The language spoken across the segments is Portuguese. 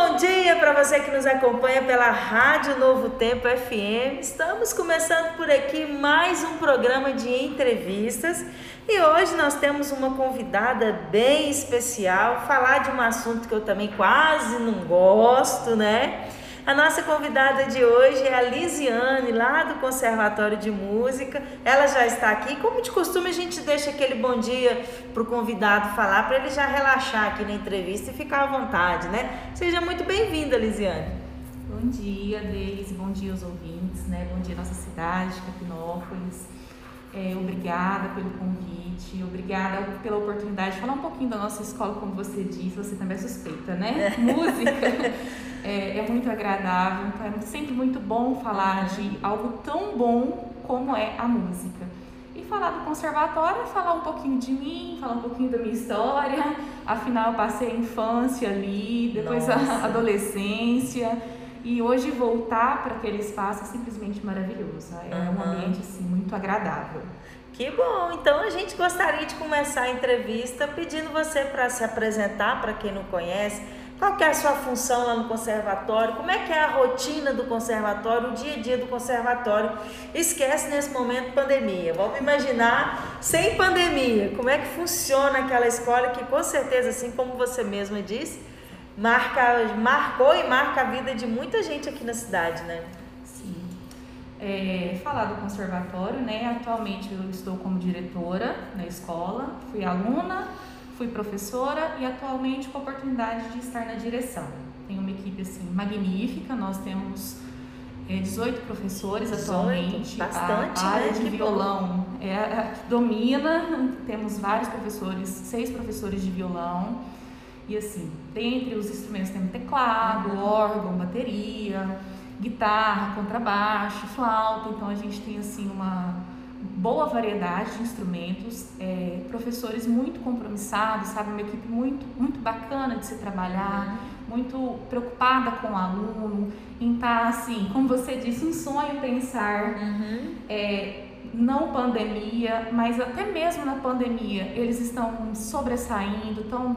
bom dia para você que nos acompanha pela Rádio Novo Tempo FM. Estamos começando por aqui mais um programa de entrevistas e hoje nós temos uma convidada bem especial, falar de um assunto que eu também quase não gosto, né? A nossa convidada de hoje é a Lisiane, lá do Conservatório de Música. Ela já está aqui. Como de costume, a gente deixa aquele bom dia para o convidado falar, para ele já relaxar aqui na entrevista e ficar à vontade, né? Seja muito bem-vinda, Lisiane. Bom dia, Deise. Bom dia aos ouvintes, né? Bom dia nossa cidade, Capinópolis. É, obrigada pelo convite, obrigada pela oportunidade de falar um pouquinho da nossa escola, como você disse, você também é suspeita, né? Música é, é, muito agradável, então é sempre muito bom falar de algo tão bom como é a música. E falar do conservatório é falar um pouquinho de mim, falar um pouquinho da minha história, afinal eu passei a infância ali, depois nossa. a adolescência. E hoje voltar para aquele espaço é simplesmente maravilhoso. É uhum. um ambiente assim, muito agradável. Que bom! Então a gente gostaria de começar a entrevista pedindo você para se apresentar para quem não conhece. Qual é a sua função lá no conservatório? Como é que é a rotina do conservatório, o dia a dia do conservatório? Esquece nesse momento pandemia. Vamos imaginar sem pandemia. Como é que funciona aquela escola que com certeza, assim como você mesma disse, marca, marcou e marca a vida de muita gente aqui na cidade, né? Sim. É, falar do conservatório, né? Atualmente eu estou como diretora na escola, fui aluna, fui professora e atualmente com a oportunidade de estar na direção. Tenho uma equipe assim magnífica, nós temos é, 18 professores 18, atualmente. Bastante, a, área né? de violão é a que domina, temos vários professores, seis professores de violão e assim, dentre os instrumentos temos teclado, órgão, bateria, guitarra, contrabaixo, flauta. Então a gente tem assim uma boa variedade de instrumentos, é, professores muito compromissados, sabe, uma equipe muito muito bacana de se trabalhar, muito preocupada com o aluno, em estar tá, assim, como você disse, um sonho pensar. Uhum. É, não pandemia, mas até mesmo na pandemia, eles estão sobressaindo, estão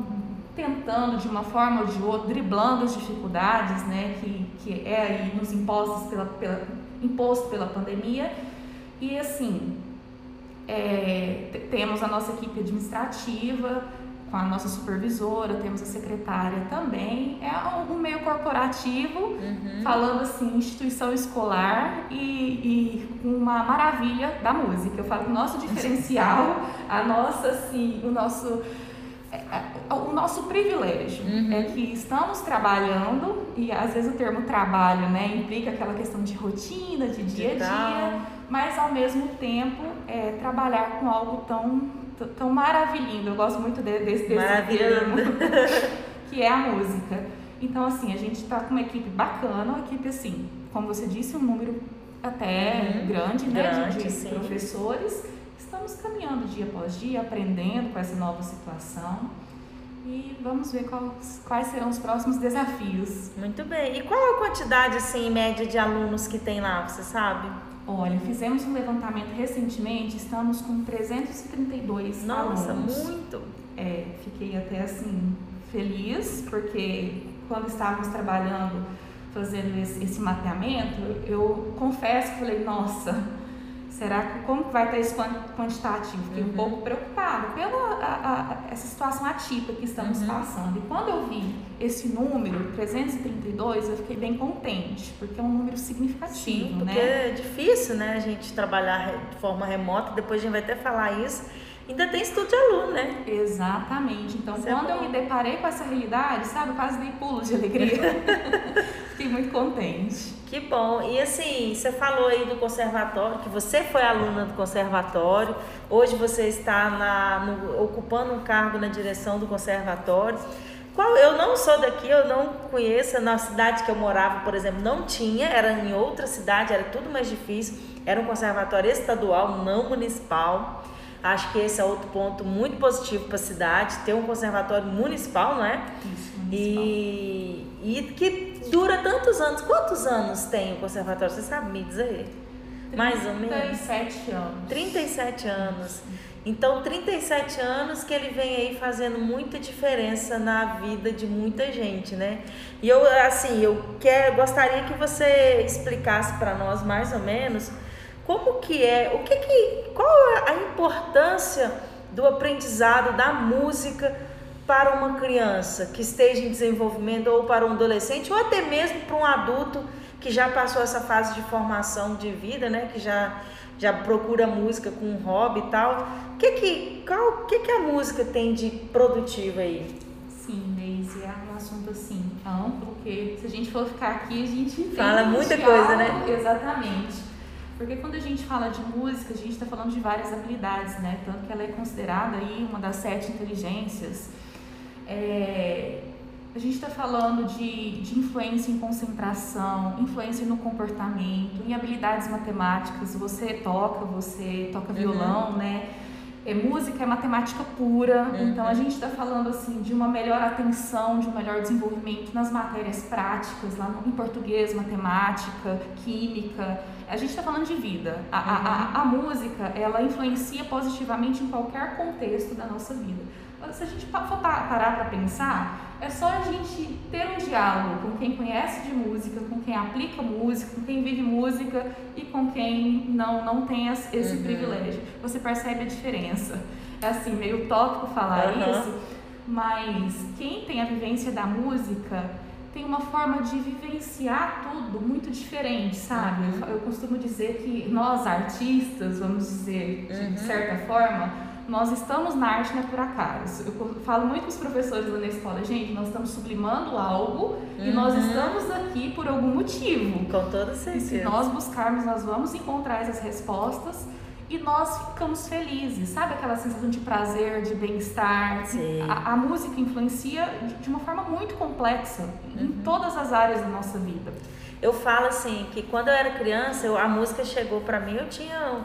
tentando de uma forma ou de outra, driblando as dificuldades, né, que, que é aí nos impostos pela, pela, imposto pela pandemia. E assim, é, temos a nossa equipe administrativa, com a nossa supervisora, temos a secretária também. É um meio corporativo, uhum. falando assim, instituição escolar e, e uma maravilha da música. Eu falo que o nosso diferencial, a nossa, assim, o nosso é, é, nosso privilégio. Uhum. é que estamos trabalhando e às vezes o termo trabalho né implica aquela questão de rotina de dia a dia mas ao mesmo tempo é, trabalhar com algo tão tão maravilhoso eu gosto muito de, desse, desse termo que é a música. Então assim a gente está com uma equipe bacana uma equipe assim como você disse um número até uhum. grande, né grande, de, de professores. Estamos caminhando dia após dia, aprendendo com essa nova situação e vamos ver quais, quais serão os próximos desafios. Muito bem. E qual a quantidade, assim, em média, de alunos que tem lá, você sabe? Olha, fizemos um levantamento recentemente, estamos com 332 Nossa, alunos. Nossa, muito! É, fiquei até assim feliz, porque quando estávamos trabalhando, fazendo esse, esse mapeamento, eu confesso que falei, nossa, Será que como vai estar esse quantitativo? Fiquei uhum. um pouco preocupada pela a, a, essa situação atípica que estamos uhum. passando. E quando eu vi esse número, 332, eu fiquei bem contente, porque é um número significativo, Sim, porque né? é difícil, né, a gente trabalhar de forma remota, depois a gente vai até falar isso. Ainda tem estudo de aluno, né? Exatamente. Então, isso é quando é eu me deparei com essa realidade, sabe, eu quase dei pulos de alegria. Fiquei muito contente. Que bom. E assim, você falou aí do conservatório, que você foi aluna do conservatório, hoje você está na, no, ocupando um cargo na direção do conservatório. Qual, eu não sou daqui, eu não conheço. Na cidade que eu morava, por exemplo, não tinha, era em outra cidade, era tudo mais difícil. Era um conservatório estadual, não municipal. Acho que esse é outro ponto muito positivo para a cidade, ter um conservatório municipal, não é? Isso, municipal. E, e que dura tantos anos. Quantos anos tem o conservatório? Você sabe me dizer? Mais ou menos? 37 anos. 37 anos. Então, 37 anos que ele vem aí fazendo muita diferença na vida de muita gente, né? E eu, assim, eu quero, gostaria que você explicasse para nós mais ou menos como que é, o que que, qual a importância do aprendizado da música para uma criança que esteja em desenvolvimento ou para um adolescente ou até mesmo para um adulto que já passou essa fase de formação de vida, né? Que já já procura música com um hobby e tal. O que que, qual, que que a música tem de produtivo aí? Sim, Deise, é um assunto assim amplo, porque se a gente for ficar aqui, a gente fala muita coisa, né? Exatamente. Porque quando a gente fala de música, a gente está falando de várias habilidades, né? Tanto que ela é considerada aí uma das sete inteligências. É, a gente está falando de, de influência em concentração, influência no comportamento, em habilidades matemáticas. Você toca, você toca uhum. violão, né? É, música é matemática pura, uhum. então a gente está falando assim de uma melhor atenção, de um melhor desenvolvimento nas matérias práticas, lá no, em português, matemática, química. A gente está falando de vida. A, uhum. a, a, a música, ela influencia positivamente em qualquer contexto da nossa vida. Se a gente for parar para pensar, é só a gente ter um diálogo com quem conhece de música, com quem aplica música, com quem vive música e com quem não, não tem esse uhum. privilégio. Você percebe a diferença. É assim, meio utópico falar uhum. isso, mas quem tem a vivência da música tem uma forma de vivenciar tudo muito diferente, sabe? Uhum. Eu, eu, costumo dizer que nós artistas, vamos dizer, de uhum. certa forma, nós estamos na arte não é por acaso. Eu falo muito com os professores lá na escola, gente, nós estamos sublimando algo uhum. e nós estamos aqui por algum motivo. Com toda certeza. E se nós buscarmos, nós vamos encontrar essas respostas e nós ficamos felizes. Sabe aquela sensação de prazer, de bem-estar? A, a, música influencia de uma forma muito complexa uhum. em todas as áreas da nossa vida. Eu falo assim que quando eu era criança, eu, a música chegou para mim, eu tinha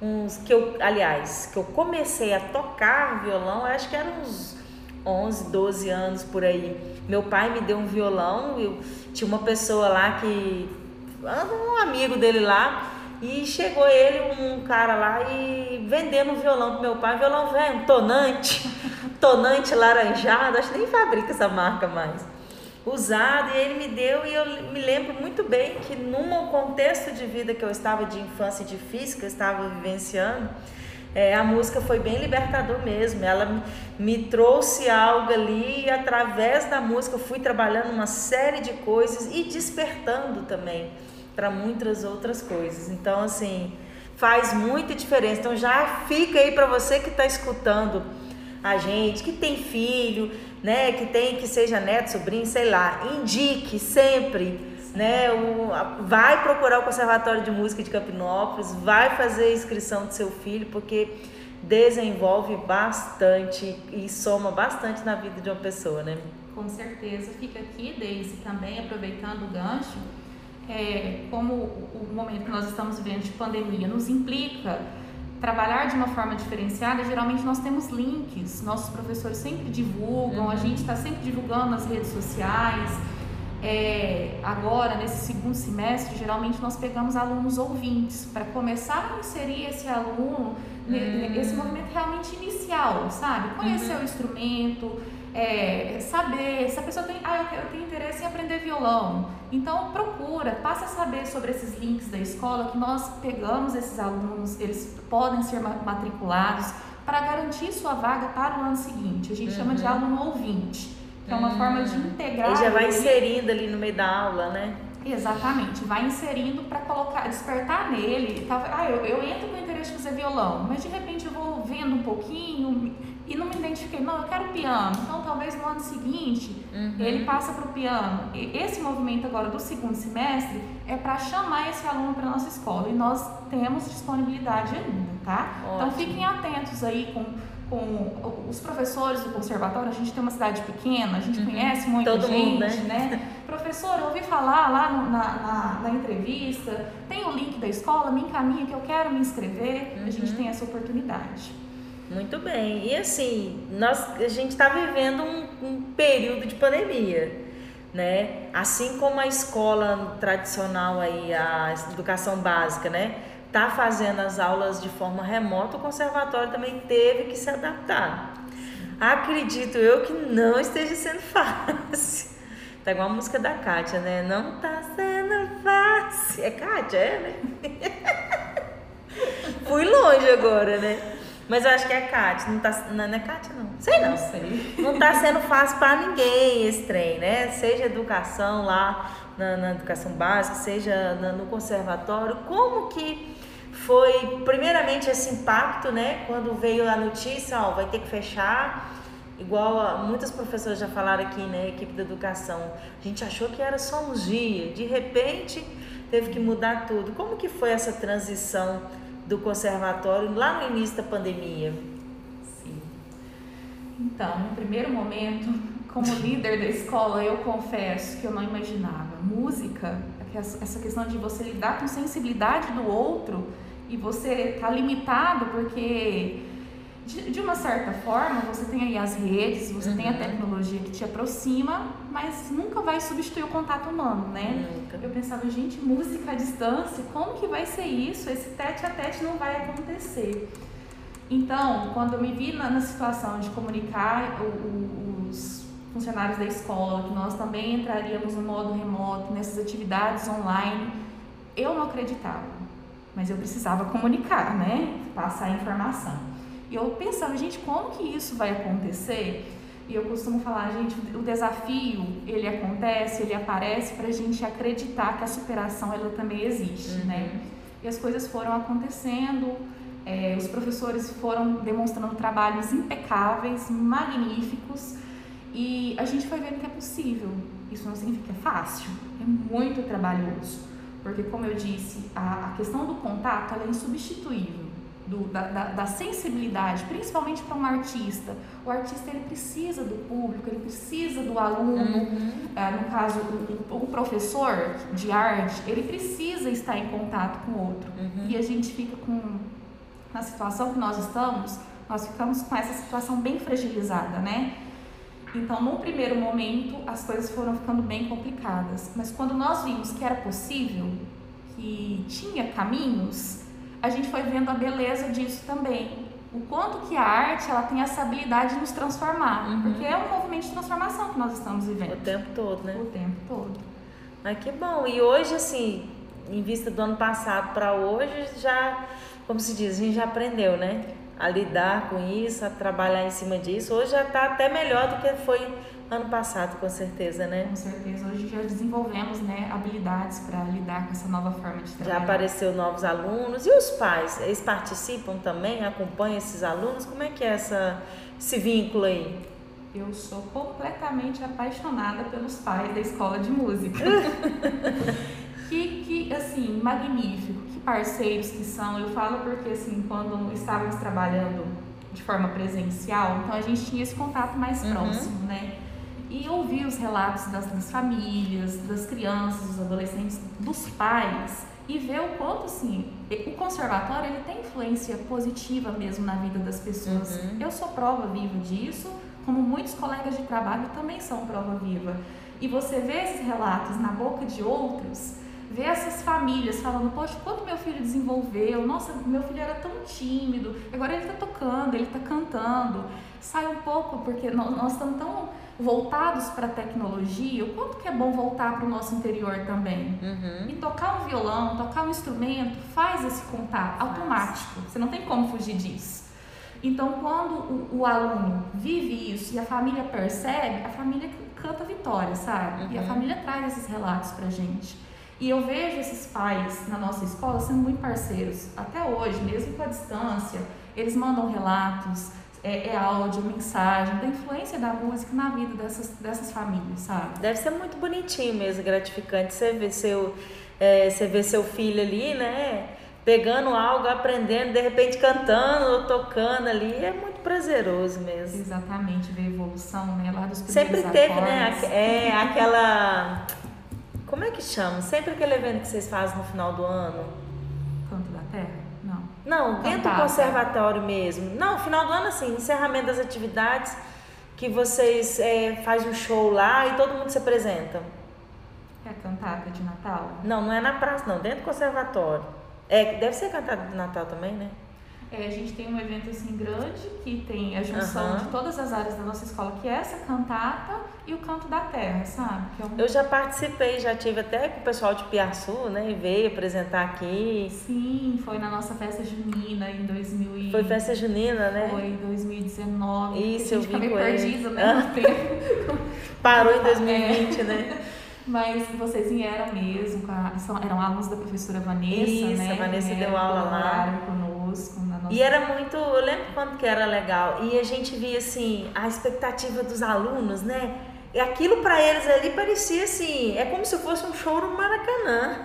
uns que eu, aliás, que eu comecei a tocar violão, acho que eram uns 11, 12 anos por aí. Meu pai me deu um violão, eu tinha uma pessoa lá que um amigo dele lá e chegou ele, um cara lá e vendendo um violão pro meu pai, violão velho, um tonante, tonante laranjado, acho que nem fabrica essa marca mais usado e ele me deu e eu me lembro muito bem que num contexto de vida que eu estava de infância difícil, que eu estava vivenciando, é, a música foi bem libertador mesmo. Ela me, trouxe algo ali e através da música eu fui trabalhando uma série de coisas e despertando também para muitas outras coisas. Então assim faz muita diferença. Então já fica aí para você que está escutando a gente, que tem filho, né, que tem que seja neto, sobrinho, sei lá, indique sempre, né, o, vai procurar o Conservatório de Música de Campinópolis, vai fazer a inscrição do seu filho, porque desenvolve bastante e soma bastante na vida de uma pessoa, né? Com certeza. Fica aqui, Deise, também aproveitando o gancho, é, como o momento que nós estamos vivendo de pandemia nos implica trabalhar de uma forma diferenciada, geralmente nós temos links, nossos professores sempre divulgam, uhum. a gente está sempre divulgando nas redes sociais. É, agora, nesse segundo semestre, geralmente nós pegamos alunos ouvintes para começar a inserir esse aluno, uhum. esse movimento realmente inicial, sabe? Conhecer uhum. o instrumento, é, saber se a pessoa tem, ah, eu, tenho interesse em aprender violão. Então procura, passa a saber sobre esses links da escola que nós pegamos esses alunos, eles podem ser matriculados para garantir sua vaga para o ano seguinte. A gente uhum. chama de uhum. aluno ouvinte, que é uma uhum. forma de integrar. E já vai inserindo ali no meio da aula, né? Exatamente, vai inserindo para colocar, despertar nele. Ah, eu, eu entro com interesse em fazer violão, mas de repente eu vou vendo um pouquinho, e não me identifiquei, não, eu quero piano. Então, talvez no ano seguinte, uhum. ele passa para o piano. E esse movimento agora do segundo semestre é para chamar esse aluno para nossa escola. E nós temos disponibilidade ainda, tá? Então, Ótimo. Então, fiquem atentos aí com, com os professores do conservatório. A gente tem uma cidade pequena, a gente uhum. conhece muita Todo gente, mundo, né? né? Professor, eu ouvi falar lá no, na, na, na, entrevista, tem o link da escola, me encaminha que eu quero me inscrever. Uhum. A gente uhum. tem essa oportunidade. Muito bem. E assim, nós, a gente está vivendo um, um, período de pandemia, né? Assim como a escola tradicional aí, a educação básica, né? está fazendo as aulas de forma remota, o conservatório também teve que se adaptar. Acredito eu que não esteja sendo fácil. Tá igual a música da Kátia, né? Não tá sendo fácil. É Kátia, é, né? Fui longe agora, né? Mas eu acho que é Kátia, não, tá, não é Kátia, não. Sei não. Não sei. Não tá sendo fácil para ninguém esse trem, né? Seja educação lá na, na educação básica, seja na, no conservatório. Como que foi, primeiramente, esse impacto, né? Quando veio a notícia, ó, vai ter que fechar. Igual a, muitas professoras já falaram aqui, né? Equipe da educação. A gente achou que era só uns dias. De repente, teve que mudar tudo. Como que foi essa transição do conservatório lá no início da pandemia? Sim. Então, no primeiro momento, como líder da escola, eu confesso que eu não imaginava. Música, essa questão de você lidar com sensibilidade do outro e você tá limitado porque de, de uma certa forma você tem aí as redes, você uhum. tem a uhum. tecnologia que te aproxima, mas nunca vai substituir o contato humano, né? Nunca. Eu pensava, gente, música à distância, como que vai ser isso? Esse tete a tete não vai acontecer. Então, quando eu me vi na, na situação de comunicar o, o, os funcionários da escola, que nós também entraríamos no modo remoto, nessas atividades online, eu não acreditava mas eu precisava comunicar, né? Passar a informação. E eu pensava, gente, como que isso vai acontecer? E eu costumo falar, gente, o desafio, ele acontece, ele aparece para a gente acreditar que a superação, ela também existe, uhum. né? E as coisas foram acontecendo, é, os professores foram demonstrando trabalhos impecáveis, magníficos, e a gente foi vendo que é possível. Isso não significa que é fácil, é muito trabalhoso. Porque, como eu disse, a, a questão do contato é insubstituível. Do, da, da, da, sensibilidade, principalmente para um artista. O artista ele precisa do público, ele precisa do aluno. Uhum. É, no caso, o, o, professor de arte, ele precisa estar em contato com o outro. Uhum. E a gente fica com, na situação que nós estamos, nós ficamos com essa situação bem fragilizada, né? Então, num primeiro momento, as coisas foram ficando bem complicadas, mas quando nós vimos que era possível, que tinha caminhos, a gente foi vendo a beleza disso também. O quanto que a arte ela tem essa habilidade de nos transformar, uhum. porque é um movimento de transformação que nós estamos vivendo. O tempo todo, né? O tempo todo. Ah, que bom. E hoje, assim, em vista do ano passado para hoje, já, como se diz, a gente já aprendeu, né? a lidar com isso, a trabalhar em cima disso. Hoje já está até melhor do que foi ano passado, com certeza, né? Com certeza. Hoje já desenvolvemos né, habilidades para lidar com essa nova forma de trabalhar. Já apareceu novos alunos. E os pais? Eles participam também? Acompanham esses alunos? Como é que é essa, esse vínculo aí? Eu sou completamente apaixonada pelos pais da escola de música. que, que, assim, magnífico parceiros que são. Eu falo porque, assim, quando estávamos trabalhando de forma presencial, então a gente tinha esse contato mais uhum. próximo, né? E ouvir os relatos das, das, famílias, das crianças, dos adolescentes, dos pais e ver o quanto, assim, o conservatório ele tem influência positiva mesmo na vida das pessoas. Uhum. Eu sou prova viva disso, como muitos colegas de trabalho também são prova viva. E você vê esses relatos na boca de outros, ver essas famílias falando, poxa, quanto meu filho desenvolveu, nossa, meu filho era tão tímido, agora ele está tocando, ele está cantando. Sai um pouco, porque nós, nós estamos tão voltados para a tecnologia, o quanto que é bom voltar para o nosso interior também. Uhum. E tocar um violão, tocar um instrumento, faz esse contato automático, você não tem como fugir disso. Então, quando o, o, aluno vive isso e a família percebe, a família canta vitória, sabe? Uhum. E a uhum. família traz esses relatos pra gente. E eu vejo esses pais na nossa escola sendo muito parceiros. Até hoje, mesmo com a distância, eles mandam relatos, é, é áudio, mensagem, da influência da música na vida dessas, dessas famílias, sabe? Deve ser muito bonitinho mesmo, gratificante. Você ver seu, é, você vê seu filho ali, né? Pegando algo, aprendendo, de repente cantando ou tocando ali, é muito prazeroso mesmo. Exatamente, ver a evolução, né? Lá dos Sempre teve, né, acordes. né? É, aquela como é que chama? Sempre aquele evento que vocês fazem no final do ano. Não. Dentro do conservatório mesmo. Não, final do ano assim, encerramento das atividades, que vocês é, fazem um show lá e todo mundo se apresenta. É a cantata de Natal? Não, não é na praça, não, dentro do conservatório. É, deve ser cantada de Natal também, né? É, a gente tem um evento assim grande que tem a junção uhum. de todas as áreas da nossa escola, que é essa cantata e o canto da terra, sabe? É um... Eu já participei, já tive até com o pessoal de Piaçu, né? Veio apresentar aqui. Sim, foi na nossa festa junina em 2000 e... Foi festa junina, né? Foi em 2019. Isso, eu vi meio perdido, né? Parou em 2020, é. né? Mas vocês vieram mesmo, a, eram alunos da professora Vanessa, Isso, né? a Vanessa deu aula lá. conosco. E era muito, eu lembro quanto que era legal. E a gente via assim, a expectativa dos alunos, né? E aquilo para eles ali parecia assim, é como se fosse um show no Maracanã.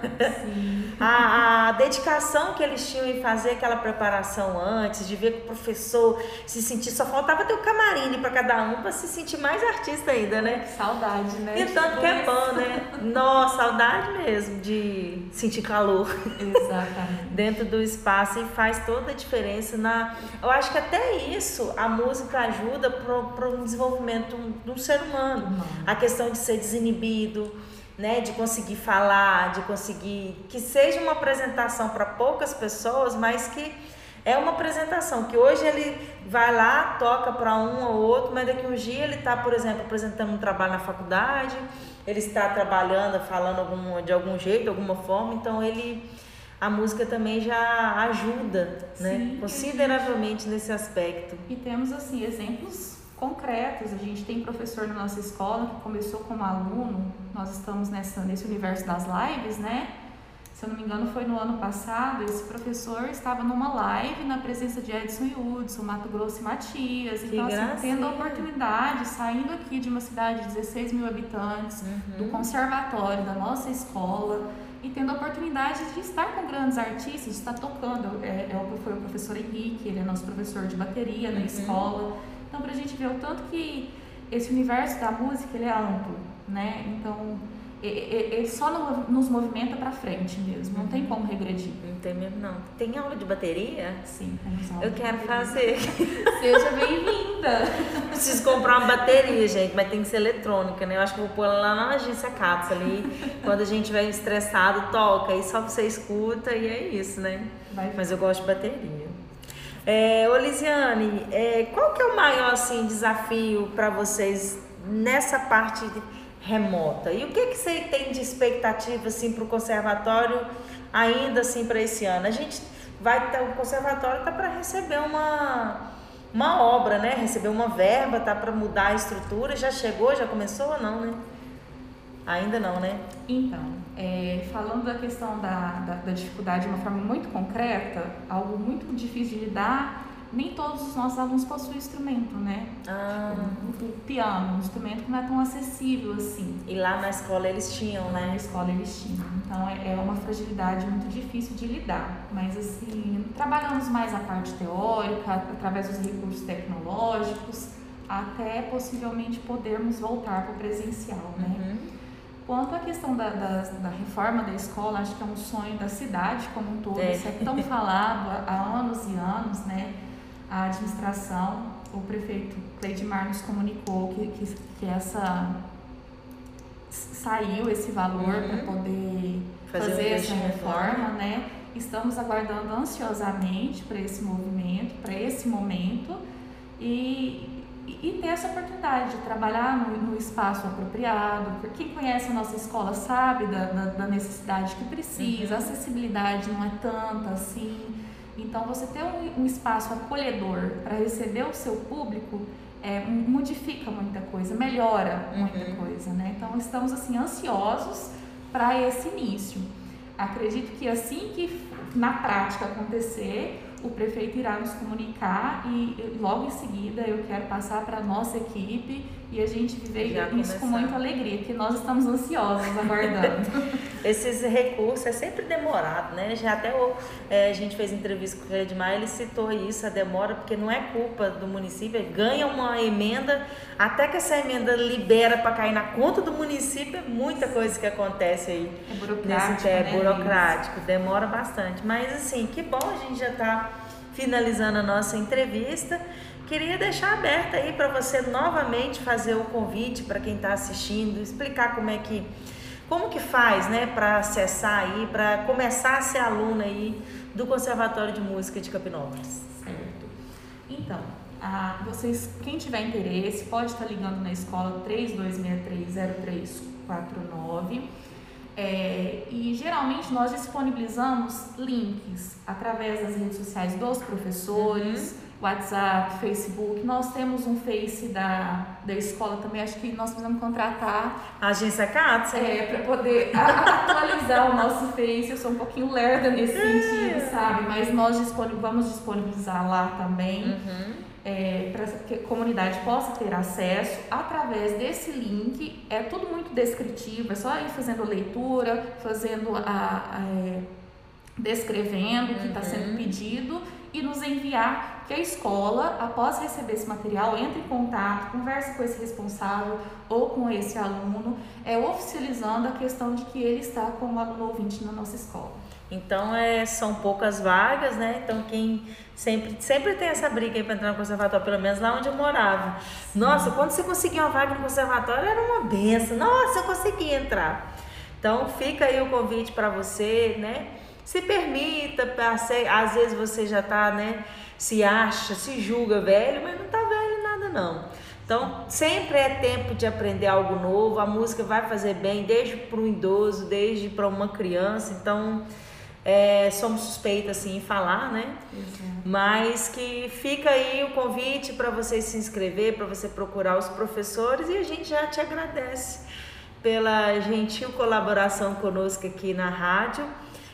a, a, dedicação que eles tinham em fazer aquela preparação antes, de ver que o professor se sentir, só faltava ter o camarim para cada um para se sentir mais artista ainda, né? Saudade, né? E tanto que é bom, né? Nossa, saudade mesmo de sentir calor. Exatamente. Dentro do espaço e faz toda a diferença na. Eu acho que até isso a música ajuda para o desenvolvimento de um ser humano a questão de ser desinibido, né, de conseguir falar, de conseguir que seja uma apresentação para poucas pessoas, mas que é uma apresentação que hoje ele vai lá, toca para um ou outro, mas daqui um dia ele está, por exemplo, apresentando um trabalho na faculdade, ele está trabalhando, falando algum, de algum jeito, de alguma forma, então ele a música também já ajuda, né, Sim, consideravelmente nesse aspecto. E temos assim exemplos concretos. A gente tem professor na nossa escola que começou como aluno, nós estamos nessa, nesse universo das lives, né? Se eu não me engano, foi no ano passado. Esse professor estava numa live na presença de Edson e Hudson, Mato Grosso e Matias. Que então, assim, tendo a oportunidade, saindo aqui de uma cidade de 16 mil habitantes, uhum. do conservatório, da nossa escola, e tendo a oportunidade de estar com grandes artistas, de estar tocando. É, é, foi o professor Henrique, ele é nosso professor de bateria na uhum. escola. Então, para a gente ver o tanto que esse universo da música ele é amplo, né? Então, ele só nos movimenta para frente mesmo, não tem uhum. como regredir. Não tem mesmo, não. Tem aula de bateria? Sim, temos aula. Eu quero fazer. Seja bem-vinda. Preciso comprar uma bateria, gente, mas tem que ser eletrônica, né? Eu acho que vou pôr ela lá na agência Caps ali. quando a gente vai estressado, toca, aí só você escuta e é isso, né? Mas eu gosto de bateria. É, Olisiane, é, qual que é o maior assim, desafio para vocês nessa parte remota? E o que, que você tem de expectativa assim, para o conservatório ainda assim para esse ano? A gente vai ter, o conservatório está para receber uma, uma obra, né? Receber uma verba, tá para mudar a estrutura. Já chegou, já começou ou não, né? Ainda não, né? Então, é, falando da questão da, da, da, dificuldade de uma forma muito concreta, algo muito difícil de lidar, nem todos os nossos alunos possuem instrumento, né? Ah. O, o, piano, um instrumento que não é tão acessível assim. E lá na escola eles tinham, né? Na escola eles tinham. Então é, é uma fragilidade muito difícil de lidar. Mas assim, trabalhamos mais a parte teórica, através dos recursos tecnológicos, até possivelmente podermos voltar para o presencial, né? Uhum. Quanto à questão da, da, da, reforma da escola, acho que é um sonho da cidade como um todo. É. Isso é tão falado há, há anos e anos, né? A administração, o prefeito Cleidmar nos comunicou que, que, que essa saiu esse valor uhum. para poder fazer, fazer essa reforma, né? Estamos aguardando ansiosamente para esse movimento, para esse momento e e ter essa oportunidade de trabalhar no, no espaço apropriado. Porque quem conhece a nossa escola sabe da, da, da necessidade que precisa, uhum. a acessibilidade não é tanta assim. Então, você ter um, um espaço acolhedor para receber o seu público é, modifica muita coisa, melhora muita uhum. coisa, né? Então, estamos assim ansiosos para esse início. Acredito que assim que na prática acontecer, o prefeito irá nos comunicar e logo em seguida eu quero passar para a nossa equipe e a gente viver Já isso começar. com muita alegria, que nós estamos ansiosos aguardando. Esses recursos é sempre demorado, né? Já até o, é, a gente fez entrevista com o Edmar, ele citou isso, a demora, porque não é culpa do município, ganha uma emenda, até que essa emenda libera para cair na conta do município, é muita coisa que acontece aí. É burocrático, nesse, é, né? burocrático, demora bastante. Mas assim, que bom a gente já está finalizando a nossa entrevista. Queria deixar aberta aí para você novamente fazer o convite para quem está assistindo, explicar como é que Como que faz, né, para acessar aí, para começar a ser aluna aí do Conservatório de Música de Capinópolis? Certo. Então, ah, vocês, quem tiver interesse, pode estar ligando na escola 3263-0349. É, e geralmente nós disponibilizamos links através das redes sociais dos professores, uhum. WhatsApp, Facebook. Nós temos um Face da, da escola também, acho que nós precisamos contratar. A agência CATS? É, para poder atualizar o nosso Face. Eu sou um pouquinho lerda nesse é. sentido, sabe? Mas nós vamos disponibilizar lá também. Uhum é, para que a comunidade possa ter acesso através desse link. É tudo muito descritivo, é só ir fazendo leitura, fazendo a, a é, descrevendo o que está sendo uhum. pedido e nos enviar que a escola, após receber esse material, entre em contato, converse com esse responsável ou com esse aluno, é, oficializando a questão de que ele está como aluno ouvinte na nossa escola. Então é, são poucas vagas, né? Então quem sempre, sempre tem essa briga para entrar no conservatório, pelo menos lá onde eu morava. Nossa, quando você conseguia uma vaga no conservatório era uma benção. Nossa, eu consegui entrar. Então fica aí o convite para você, né? Se permita, às vezes você já está, né? Se acha, se julga velho, mas não está velho nada não. Então, sempre é tempo de aprender algo novo. A música vai fazer bem, desde para um idoso, desde para uma criança. Então, é, somos suspeitas assim em falar, né? Exato. Mas que fica aí o convite para você se inscrever, para você procurar os professores e a gente já te agradece pela gentil colaboração conosco aqui na rádio.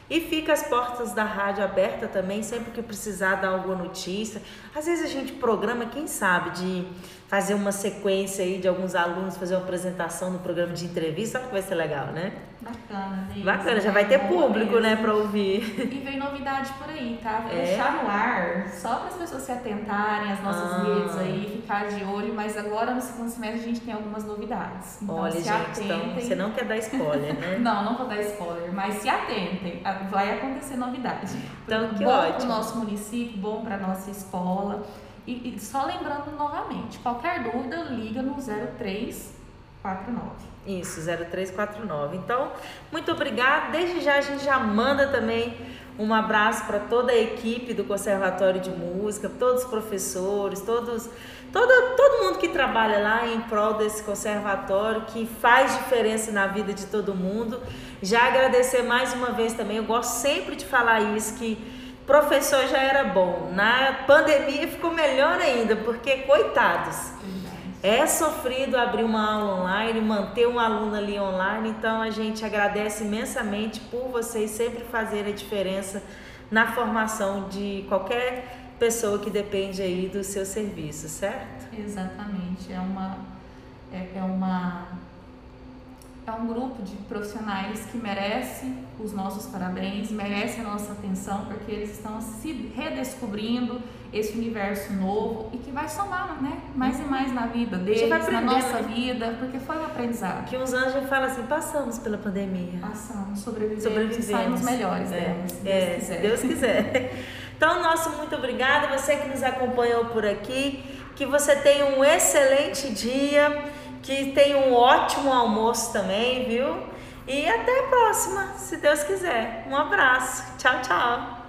E fica as portas da rádio aberta também, sempre que precisar dar alguma notícia. Às vezes a gente programa, quem sabe, de fazer uma sequência aí de alguns alunos fazer uma apresentação no programa de entrevista, sabe que vai ser legal, né? Bacana, mesmo. Bacana, já vai ter público, né, para ouvir. E vem novidade por aí, tá? Vou é? deixar no ar, só para as pessoas se atentarem às nossas ah. redes aí, ficar de olho, mas agora no segundo semestre a gente tem algumas novidades. Então, Olha, se gente, atentem. então você não quer dar spoiler, né? não, não vou dar spoiler, mas se atentem, vai acontecer novidade. Então, que bom ótimo. para o nosso município, bom para nossa escola. E, e, só lembrando novamente, qualquer dúvida, liga no 0349. Isso, 0349. Então, muito obrigada. Desde já a gente já manda também um abraço para toda a equipe do Conservatório de Música, todos os professores, todos, todo, todo mundo que trabalha lá em prol desse conservatório, que faz diferença na vida de todo mundo. Já agradecer mais uma vez também, eu gosto sempre de falar isso, que professor já era bom. Na pandemia ficou melhor ainda, porque coitados. É sofrido abrir uma aula online, manter um aluno ali online, então a gente agradece imensamente por vocês sempre fazerem a diferença na formação de qualquer pessoa que depende aí do seu serviço, certo? Exatamente, é uma é, é uma é um grupo de profissionais que merece os nossos parabéns, merece a nossa atenção, porque eles estão se redescobrindo esse universo novo e que vai somar, né, mais e mais na vida deles, na nossa né? vida, porque foi um aprendizado. Que uns anos já fala assim, passamos pela pandemia. Passamos, sobrevivemos, sobrevivemos. e saímos melhores é, delas, se é, Deus quiser. Se Deus quiser. então, nosso muito obrigada, você que nos acompanhou por aqui, que você tenha um excelente dia que tenha um ótimo almoço também, viu? E até a próxima, se Deus quiser. Um abraço. Tchau, tchau.